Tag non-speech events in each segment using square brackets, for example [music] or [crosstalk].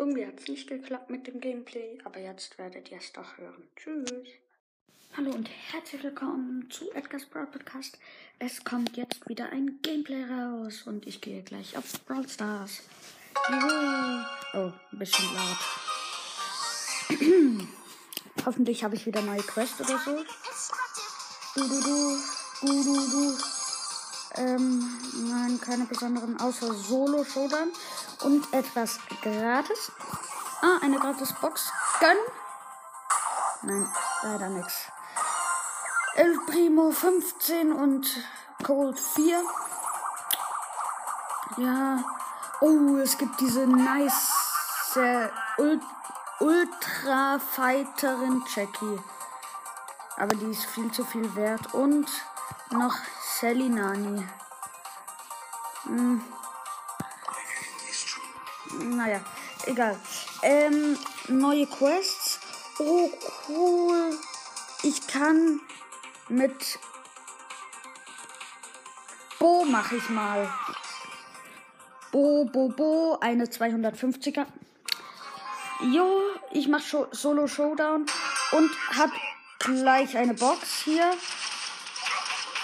Irgendwie hat es nicht geklappt mit dem Gameplay, aber jetzt werdet ihr es doch hören. Tschüss. Hallo und herzlich willkommen zu Edgar's Brawl Podcast. Es kommt jetzt wieder ein Gameplay raus und ich gehe gleich auf Brawl Stars. Juhu. Oh, ein bisschen laut. [clears throat] Hoffentlich habe ich wieder neue Quest oder so. Du, du, du, du, du, du. Ähm, nein, keine besonderen, außer Solo Showdown und etwas gratis. Ah, eine gratis Box. Gönn. Nein, leider nichts. El Primo 15 und Cold 4. Ja. Oh, es gibt diese nice Ult Ultra Fighterin Jackie. Aber die ist viel zu viel wert. Und noch Sally Nani. Hm. Naja, egal. Ähm, neue Quests. Oh, cool. Ich kann mit Bo mache ich mal. Bo, Bo, Bo, eine 250er. Jo, ich mache Solo Showdown und hab gleich eine Box hier.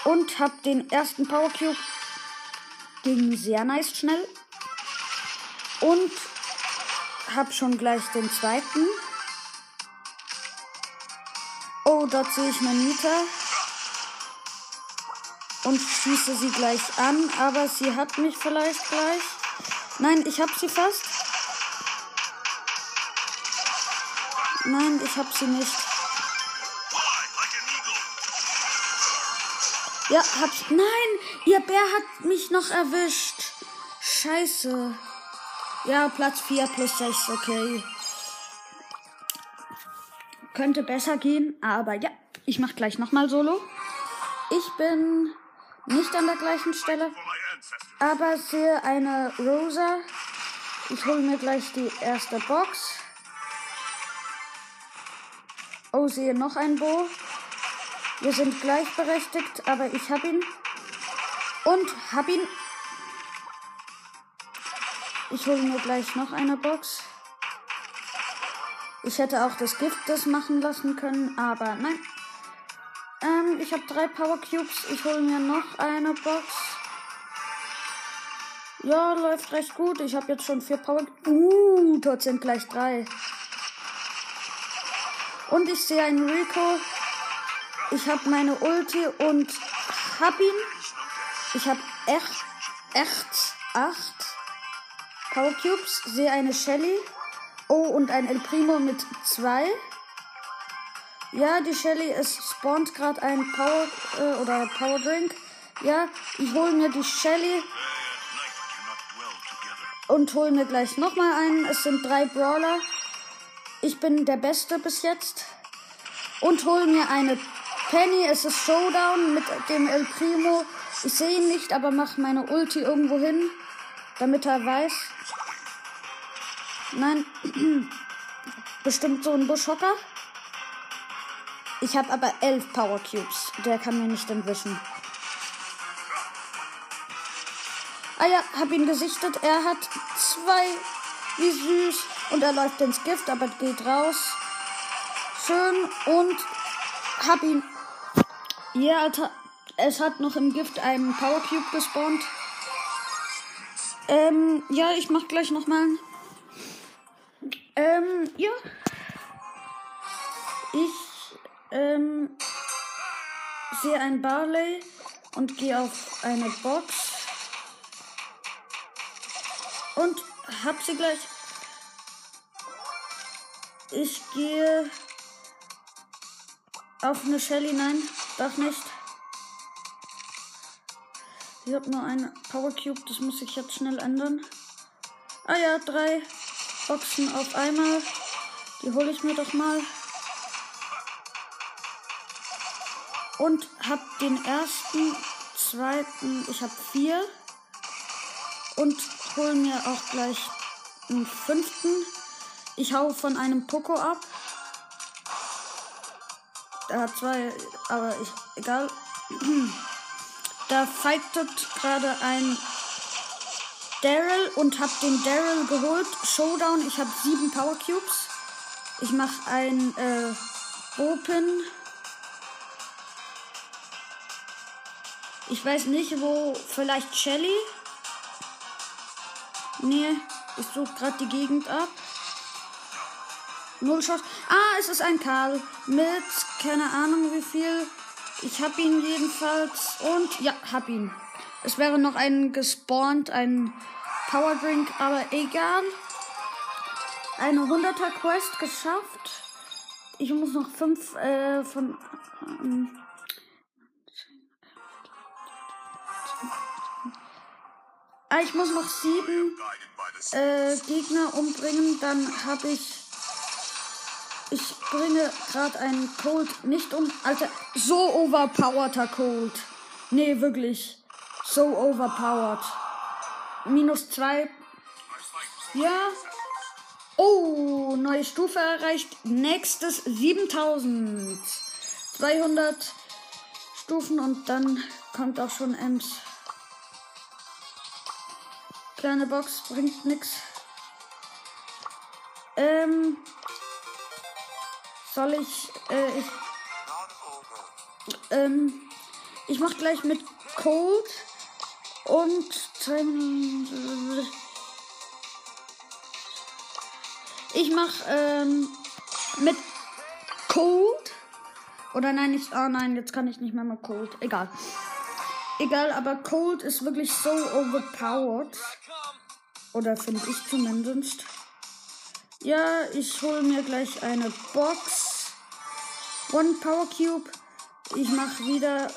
Und hab den ersten Power Cube. Ging sehr nice schnell. Und hab schon gleich den zweiten. Oh, dort sehe ich Manita. Und schieße sie gleich an, aber sie hat mich vielleicht gleich. Nein, ich hab sie fast. Nein, ich hab sie nicht. Ja, hab Nein, ihr Bär hat mich noch erwischt. Scheiße. Ja, Platz 4 plus 6, okay. Könnte besser gehen, aber ja, ich mach gleich nochmal Solo. Ich bin nicht an der gleichen Stelle, aber sehe eine Rosa. Ich hole mir gleich die erste Box. Oh, sehe noch ein Bo. Wir sind gleichberechtigt, aber ich hab ihn. Und hab ihn. Ich hole mir gleich noch eine Box. Ich hätte auch das Gift das machen lassen können, aber nein. Ähm, ich habe drei Power Cubes. Ich hole mir noch eine Box. Ja, läuft recht gut. Ich habe jetzt schon vier Power. Uh, dort sind gleich drei. Und ich sehe einen Rico. Ich habe meine Ulti und hab ihn. Ich habe echt, echt acht Power Cubes. Sehe eine Shelly. Oh, und ein El Primo mit zwei. Ja, die Shelly, es spawnt gerade ein Power äh, oder Power Drink. Ja, ich hole mir die Shelly und hole mir gleich nochmal einen. Es sind drei Brawler. Ich bin der Beste bis jetzt. Und hole mir eine Penny. Es ist Showdown mit dem El Primo. Ich sehe ihn nicht, aber mache meine Ulti irgendwo hin, damit er weiß. Nein. [clears throat] Bestimmt so ein Buschhocker. Ich habe aber elf Power Cubes. Der kann mir nicht entwischen. Ah ja, hab ihn gesichtet. Er hat zwei. Wie süß. Und er läuft ins Gift, aber geht raus. Schön. Und hab ihn. Ja. Es hat noch im Gift einen Power Cube gespawnt. Ähm, ja, ich mach gleich nochmal. Ähm, ja. Ich, ähm, sehe ein Barley und gehe auf eine Box. Und hab sie gleich. Ich gehe auf eine Shelly. Nein, darf nicht. Ich habe nur eine Power Cube, das muss ich jetzt schnell ändern. Ah ja, drei Boxen auf einmal. Die hole ich mir doch mal. Und hab den ersten, zweiten, ich habe vier. Und hol mir auch gleich einen fünften. Ich hau von einem Poco ab. Der hat zwei, aber ich, egal. [clears throat] Da fightet gerade ein Daryl und habe den Daryl geholt. Showdown, ich habe sieben Power Cubes. Ich mache ein äh, Open. Ich weiß nicht, wo. Vielleicht Shelly? Nee, ich suche gerade die Gegend ab. Null Schuss. Ah, es ist ein Karl mit keine Ahnung wie viel. Ich hab ihn jedenfalls und ja, hab ihn. Es wäre noch ein gespawnt, ein Power Drink, aber egal. Eine 100er Quest geschafft. Ich muss noch fünf äh, von ähm, Ah, ich muss noch sieben äh, Gegner umbringen, dann habe ich. Bringe gerade einen Cold nicht um. Alter, so overpowerter Cold. Nee, wirklich. So overpowered. Minus zwei. Ja. Oh, neue Stufe erreicht. Nächstes 7000. 200 Stufen und dann kommt auch schon Ems. Kleine Box bringt nix. Ähm. Soll ich. Äh, ich. Ähm. Ich mach gleich mit Cold und. Ich mach ähm, mit Cold. Oder nein, ich. Ah nein, jetzt kann ich nicht mehr mit Cold. Egal. Egal, aber Cold ist wirklich so overpowered. Oder finde ich zumindest. Ja, ich hole mir gleich eine Box. One Power Cube. Ich mache wieder.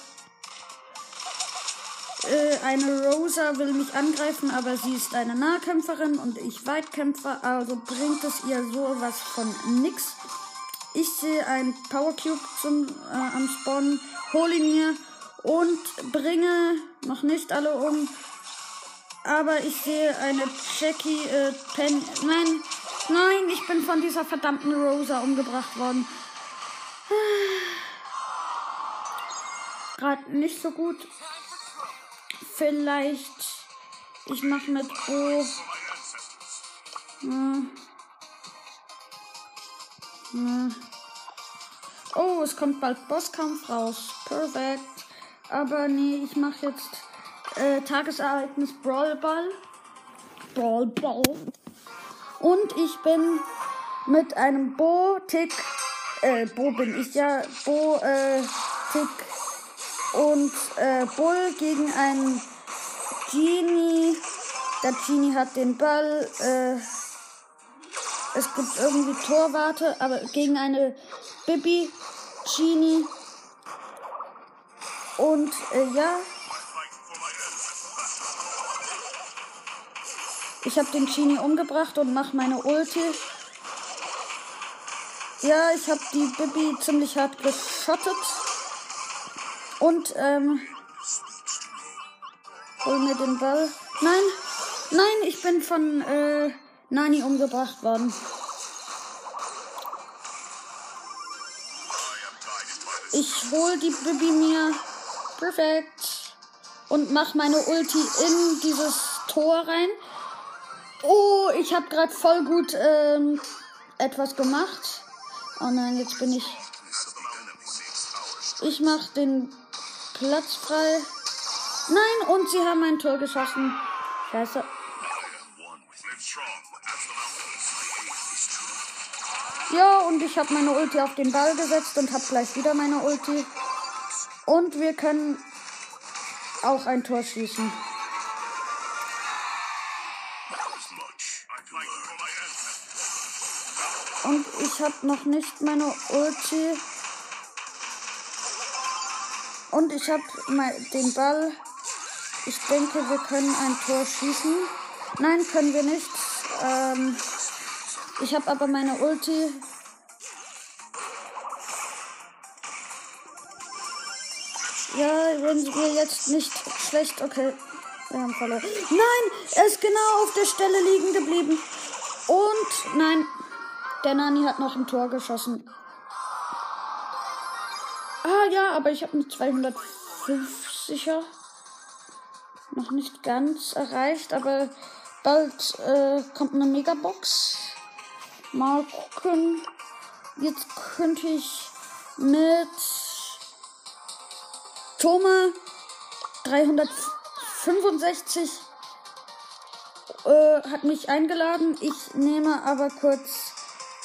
Äh, eine Rosa will mich angreifen, aber sie ist eine Nahkämpferin und ich Weitkämpfer, also bringt es ihr sowas von nix. Ich sehe ein Power Cube zum, äh, am Spawn, hole ihn mir und bringe noch nicht alle um. Aber ich sehe eine Jackie äh, Pen. Nein, nein, ich bin von dieser verdammten Rosa umgebracht worden. Gerade nicht so gut. Vielleicht. Ich mache mit Bo. Hm. Hm. Oh, es kommt bald Bosskampf raus. Perfekt. Aber nee, ich mache jetzt äh, Tagesereignis Brawl Ball. Brawl Ball. Und ich bin mit einem Bo Tick, äh, Bo bin ich ja, Bo äh, und äh, Bull gegen einen Genie. Der Genie hat den Ball. Äh, es gibt irgendwie Torwarte, aber gegen eine Bibi Genie. Und äh, ja, Ich habe den Genie umgebracht und mache meine Ulti. Ja, ich habe die Bibi ziemlich hart geschottet. Und, ähm, hol mir den Ball. Nein, nein, ich bin von, äh, Nani umgebracht worden. Ich hol die Bibi mir. Perfekt. Und mach meine Ulti in dieses Tor rein. Oh, ich habe gerade voll gut ähm, etwas gemacht. Oh nein, jetzt bin ich. Ich mach den Platz frei. Nein, und sie haben ein Tor geschossen. Scheiße. Ja, und ich habe meine Ulti auf den Ball gesetzt und habe gleich wieder meine Ulti. Und wir können auch ein Tor schießen. Und ich habe noch nicht meine Ulti. Und ich habe den Ball. Ich denke, wir können ein Tor schießen. Nein, können wir nicht. Ähm, ich habe aber meine Ulti. Ja, wenn wir jetzt nicht schlecht. Okay. Wir haben verloren. Nein, er ist genau auf der Stelle liegen geblieben. Und nein, der Nani hat noch ein Tor geschossen. Ja, aber ich habe mit 250er noch nicht ganz erreicht, aber Bald äh, kommt eine Megabox. Mal gucken. Jetzt könnte ich mit Thomas 365 äh, hat mich eingeladen. Ich nehme aber kurz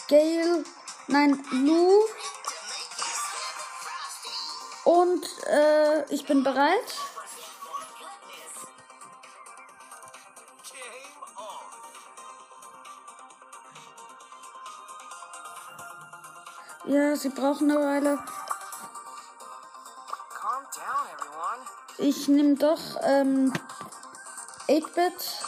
Gail, nein, Lou. Und äh, ich bin bereit. Ja, sie brauchen eine Weile. Ich nehme doch ähm, 8-Bit.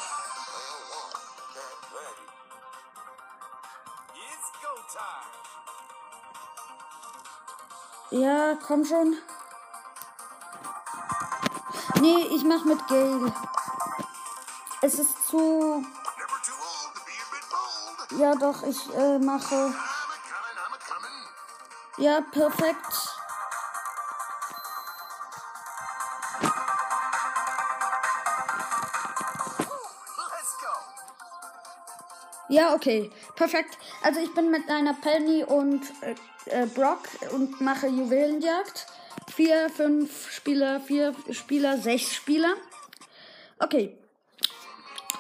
Ja, komm schon. Nee, ich mach mit Gale. Es ist zu. Ja, doch, ich äh, mache. Ja, perfekt. Ja, okay. Perfekt. Also ich bin mit einer Penny und äh, äh, Brock und mache Juwelenjagd. Vier, fünf Spieler, vier Spieler, sechs Spieler. Okay.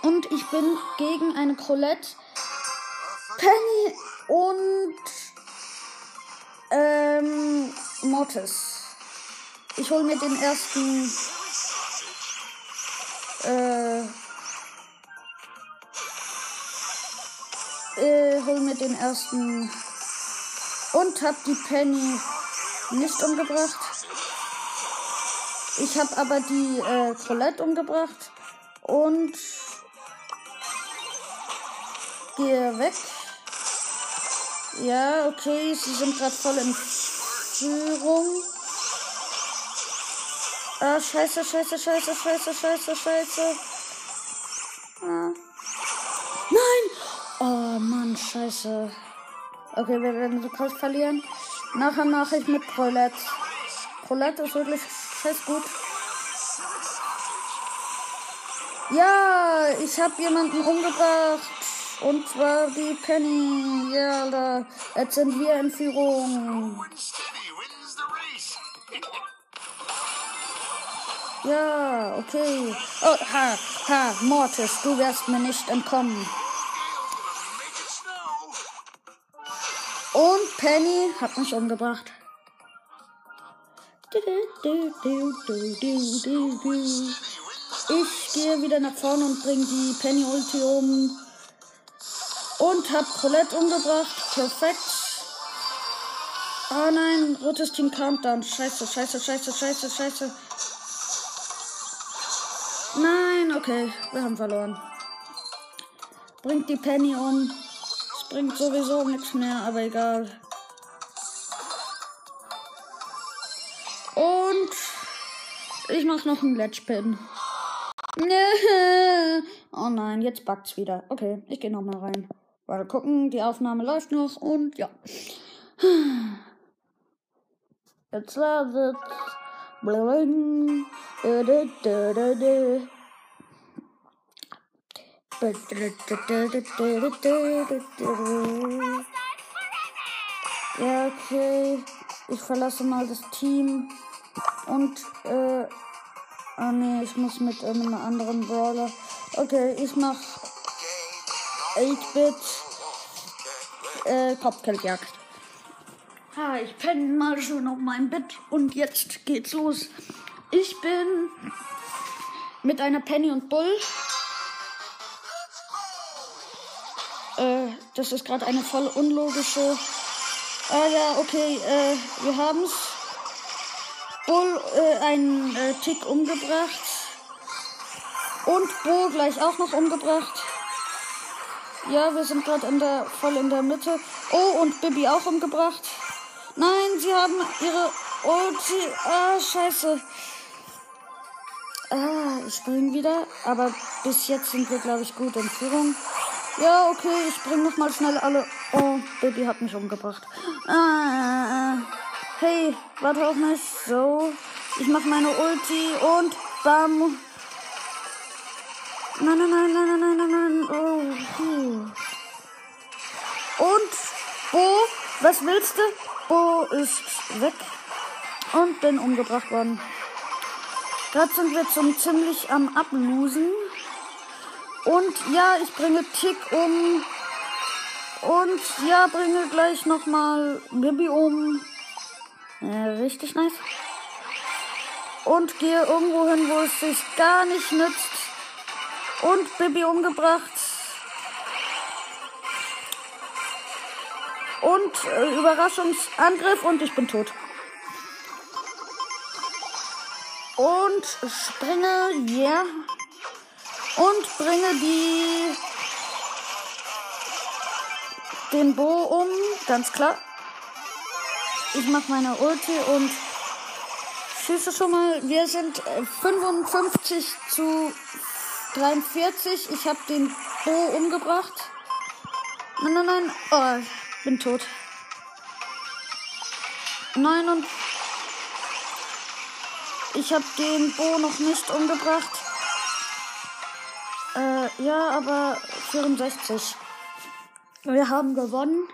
Und ich bin gegen eine Colette, Penny und ähm, Mortis. Ich hole mir den ersten äh, äh, hol mir den ersten und hab die Penny nicht umgebracht. Ich hab aber die äh, Colette umgebracht und gehe weg. Ja, okay, sie sind gerade voll in Führung. Ah, scheiße, scheiße, scheiße, scheiße, scheiße, scheiße. Ah. Nein! Oh Mann, scheiße. Okay, wir werden sofort verlieren. Nachher mache ich mit Prolette. Prolette ist wirklich scheiß gut. Ja, ich habe jemanden umgebracht. Und zwar die Penny. Ja, Alter. Jetzt sind wir in Führung. Ja, okay. Oh, ha, ha, Mortis, du wirst mir nicht entkommen. Penny hat mich umgebracht. Ich gehe wieder nach vorne und bringe die Penny Ulti um. Und hab Colette umgebracht. Perfekt. Oh nein, rotes Team Countdown. Scheiße, scheiße, scheiße, scheiße, scheiße. Nein, okay, wir haben verloren. Bringt die Penny um bringt sowieso nichts mehr, aber egal. Ich mach noch einen Ledgepin. [laughs] Oh nein, jetzt backt's wieder. Okay, ich gehe noch mal rein. Mal gucken, die Aufnahme läuft noch und ja. [sighs] Jetzt ladet. Ja, okay. Ich verlasse mal das Team. Und, äh. Ah, nee, ich muss mit einem anderen Brawler. Okay, ich mach 8-Bit. Äh, Kopfgeldjagd. Ha, ich penne mal schon auf meinem Bett und jetzt geht's los. Ich bin mit einer Penny und Bull Äh, das ist gerade eine voll unlogische. Ah ja, okay, äh, wir haben's. Bull äh, einen äh, Tick umgebracht. Und Bo gleich auch noch umgebracht. Ja, wir sind gerade in der voll in der Mitte. Oh, und Bibi auch umgebracht. Nein, sie haben ihre Ulti. Ah, scheiße. Ah, ich spring wieder. Aber bis jetzt sind wir, glaube ich, gut in Führung. Ja, okay, ich bring noch mal schnell alle. Oh, Baby hat mich umgebracht. Ah, hey, warte auf mich. So, ich mach meine Ulti und bam. Nein, nein, nein, nein, nein, nein, nein. Oh, puh. Und Bo, was willst du? Bo ist weg und bin umgebracht worden. Gerade sind wir zum ziemlich am Ablosen. Und ja, ich bringe Tick um. Und ja, bringe gleich nochmal Bibi um. Äh, richtig nice. Und gehe irgendwo hin, wo es sich gar nicht nützt. Und Bibi umgebracht. Und äh, Überraschungsangriff und ich bin tot. Und springe, yeah. Und bringe die den Bo um, ganz klar. Ich mache meine Ulti und schieße schon mal. Wir sind 55 äh, zu 43. Ich habe den Bo umgebracht. Nein, nein, nein. Oh, ich bin tot. Nein und ich habe den Bo noch nicht umgebracht. Äh, ja, aber 64. Wir haben gewonnen.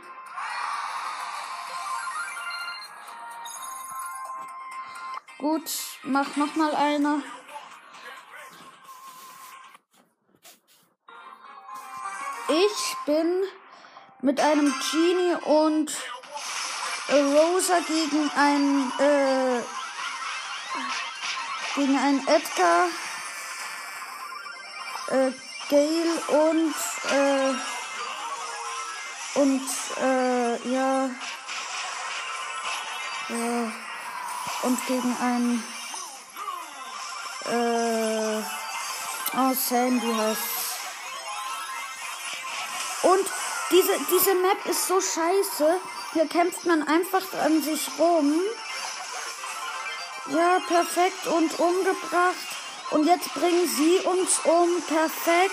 Gut, mach noch mal eine. Ich bin mit einem Genie und Rosa gegen ein äh, gegen einen Edgar, äh, Gale und äh, und äh, ja, ja und gegen einen äh, oh Sandy heißt und diese diese Map ist so scheiße. Hier kämpft man einfach an sich rum. Ja, perfekt und umgebracht. Und jetzt bringen sie uns um. Perfekt.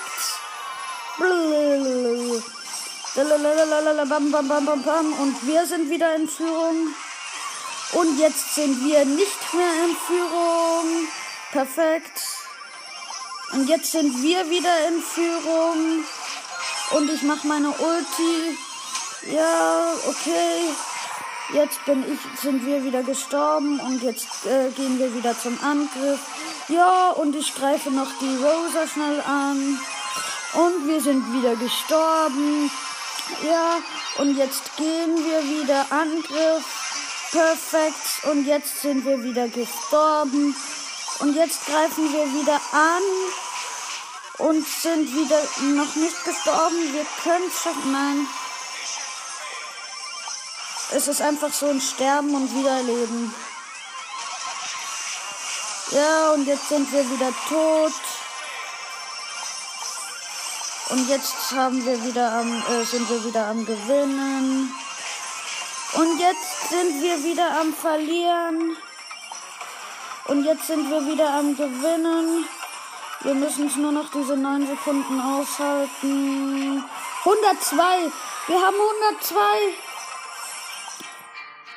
Und wir sind wieder in Führung. Und jetzt sind wir nicht mehr in Führung. Perfekt. Und jetzt sind wir wieder in Führung. Und ich mache meine Ulti. Ja, okay. Jetzt bin ich, sind wir wieder gestorben und jetzt äh, gehen wir wieder zum Angriff. Ja, und ich greife noch die Rosa schnell an. Und wir sind wieder gestorben. Ja, und jetzt gehen wir wieder Angriff. Perfekt. Und jetzt sind wir wieder gestorben. Und jetzt greifen wir wieder an. Und sind wieder noch nicht gestorben. Wir können schaffen. Nein. Es ist einfach so ein Sterben und Wiederleben. Ja, und jetzt sind wir wieder tot. Und jetzt haben wir wieder am, äh, sind wir wieder am Gewinnen. Und jetzt sind wir wieder am Verlieren. Und jetzt sind wir wieder am Gewinnen. Wir müssen es nur noch diese 9 Sekunden aushalten. 102. Wir haben 102.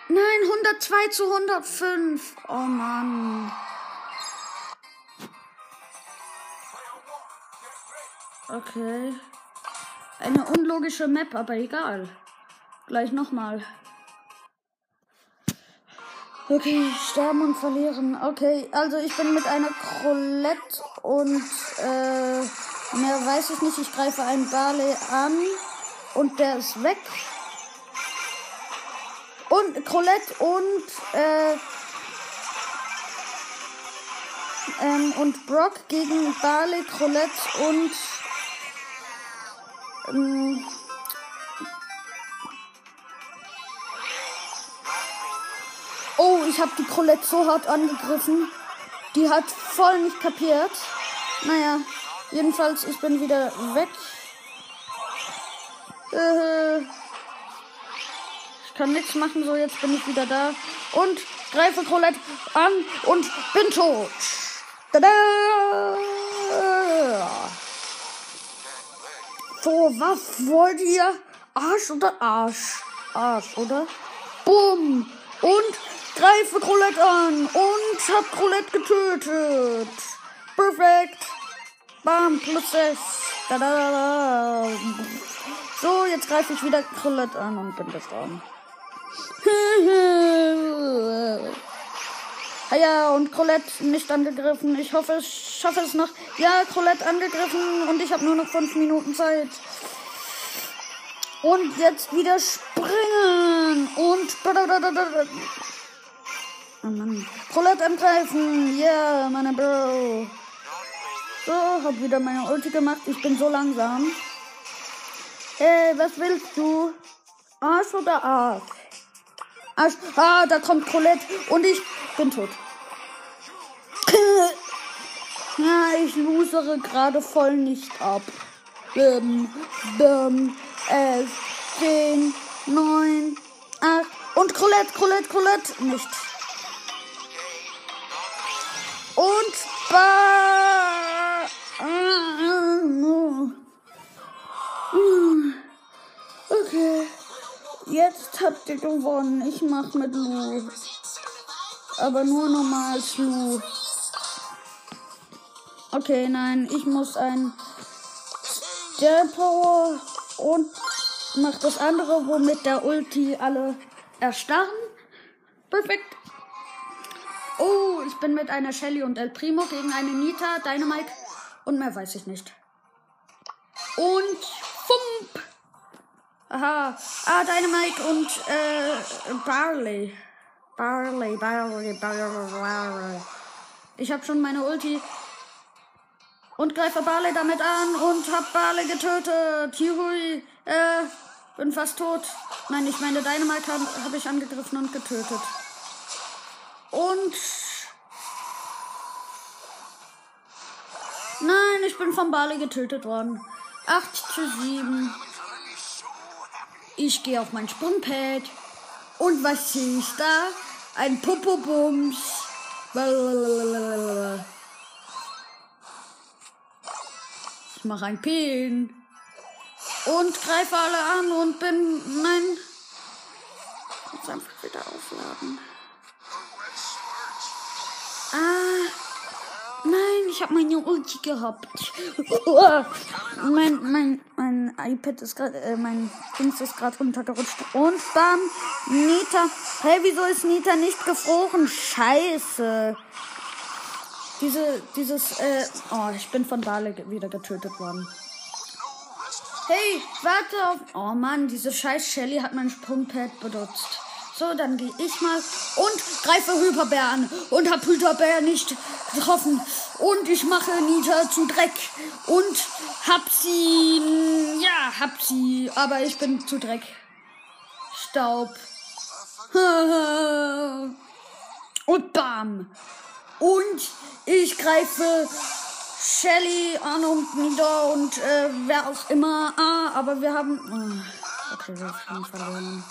Nein, 102 zu 105. Oh Mann. Okay. Eine unlogische Map, aber egal. Gleich nochmal. Okay, sterben und verlieren. Okay, also ich bin mit einer Crolette und äh, mehr weiß ich nicht. Ich greife einen Barley an und der ist weg. Und Colette und äh, ähm, und Brock gegen Barley, Colette und ähm, ich habe die Colette so hart angegriffen. Die hat voll nicht kapiert. Naja, jedenfalls, ich bin wieder weg. Äh, ich kann nichts machen, so jetzt bin ich wieder da. Und greife Colette an und bin tot. Tada! So, was wollt ihr? Arsch oder Arsch? Arsch, oder? Bumm! Und greife Colette an und hab Colette getötet. Perfekt. Bam, plus 6. Da, da, da, da. So, jetzt greife ich wieder Colette an und bin dran. [laughs] ah ja, und Colette nicht angegriffen. Ich hoffe, ich schaffe es noch. Ja, Colette angegriffen und ich habe nur noch 5 Minuten Zeit. Und jetzt wieder springen. Und. Oh Mann. Colette angreifen. Yeah, meine Bro. So, hab wieder meine Ulti gemacht. Ich bin so langsam. Hey, was willst du? Arsch oder Arsch? Arsch. Ah, da kommt Colette. Und ich bin tot. ja, [coughs] ich losere gerade voll nicht ab. Bim, bim, es, 10, 9, 8. Und Colette, Colette, Colette. Nicht. Habt ihr gewonnen. Ich mach mit Lu. Aber nur normal Lu. Okay, nein, ich muss ein Star Power und mach das andere, womit der Ulti alle erstarren. Perfekt. Oh, ich bin mit einer Shelly und El Primo gegen eine Nita, Dynamite und mehr weiß ich nicht. Und. Aha. Ah, Dynamite und äh, Barley. Barley, Barley, Barley. Ich habe schon meine Ulti und greife Barley damit an und hab Barley getötet. Juhui. Äh, bin fast tot. Nein, ich meine Dynamite habe hab ich angegriffen und getötet. Und. Nein, ich bin von Barley getötet worden. 8 zu 7. Ich gehe auf mein Sprungpad. Und was sehe ich da? Ein Popobums. Ich mache ein Pin. Und greife alle an und bin. Nein. Jetzt einfach wieder aufladen. Ah. Nein, ich habe meine Ulti gehabt. mein, mein, mein iPad ist gerade, äh, mein Dings ist gerade runtergerutscht. Und bam, Nita. Hey, wieso ist Nita nicht gefroren? Scheiße. Diese, dieses, äh, oh, ich bin von Bale wieder getötet worden. Hey, warte auf. Oh Mann, diese scheiß Shelly hat mein Sprungpad benutzt. So, dann gehe ich mal und greife Hyperbär an und hab Hyperbär nicht getroffen. Und ich mache Nita zu Dreck und hab sie. Ja, hab sie. Aber ich bin zu Dreck. Staub. [laughs] Und bam. Und ich greife Shelly an und Nita und äh, wer auch immer. Ah, aber wir haben. Oh, okay, wir haben verloren.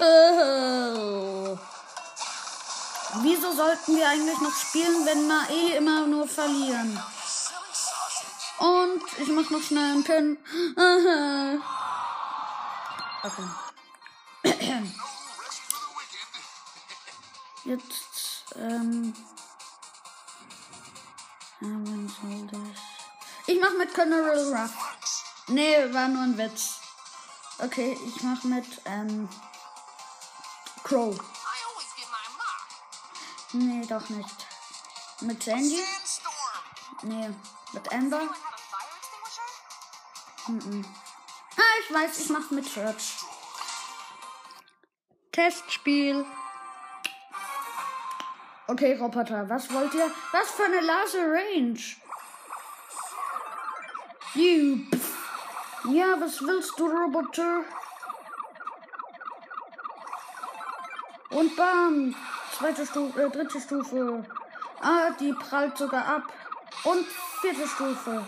Äh, wieso sollten wir eigentlich noch spielen, wenn wir eh immer nur verlieren? Und ich mach noch schnell einen Pin. Okay. Jetzt, ähm. Ich mach mit General Ruff. Nee, war nur ein Witz. Okay, ich mach mit, ähm. Crow. Nee, doch nicht. Mit Sandy? Nee. Mit Amber? Mm -mm. Ah, ich weiß, ich mach's mit Search. Testspiel. Okay, Roboter, was wollt ihr? Was für eine Laser Range? You. Ja, was willst du, Roboter? Und bam! Zweite Stufe, äh, dritte Stufe. Ah, die prallt sogar ab. Und vierte Stufe.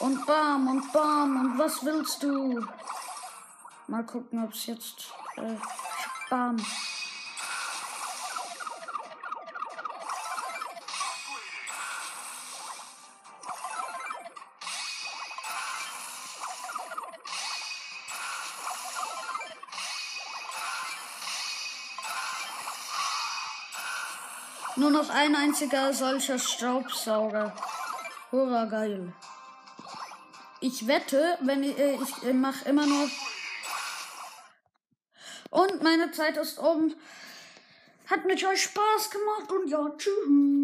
Und bam und bam und was willst du? Mal gucken, ob es jetzt äh, bam. Noch ein einziger solcher Staubsauger. Hurra, geil. Ich wette, wenn ich, äh, ich mache immer noch. Und meine Zeit ist um. Hat mit euch Spaß gemacht und ja, tschüss.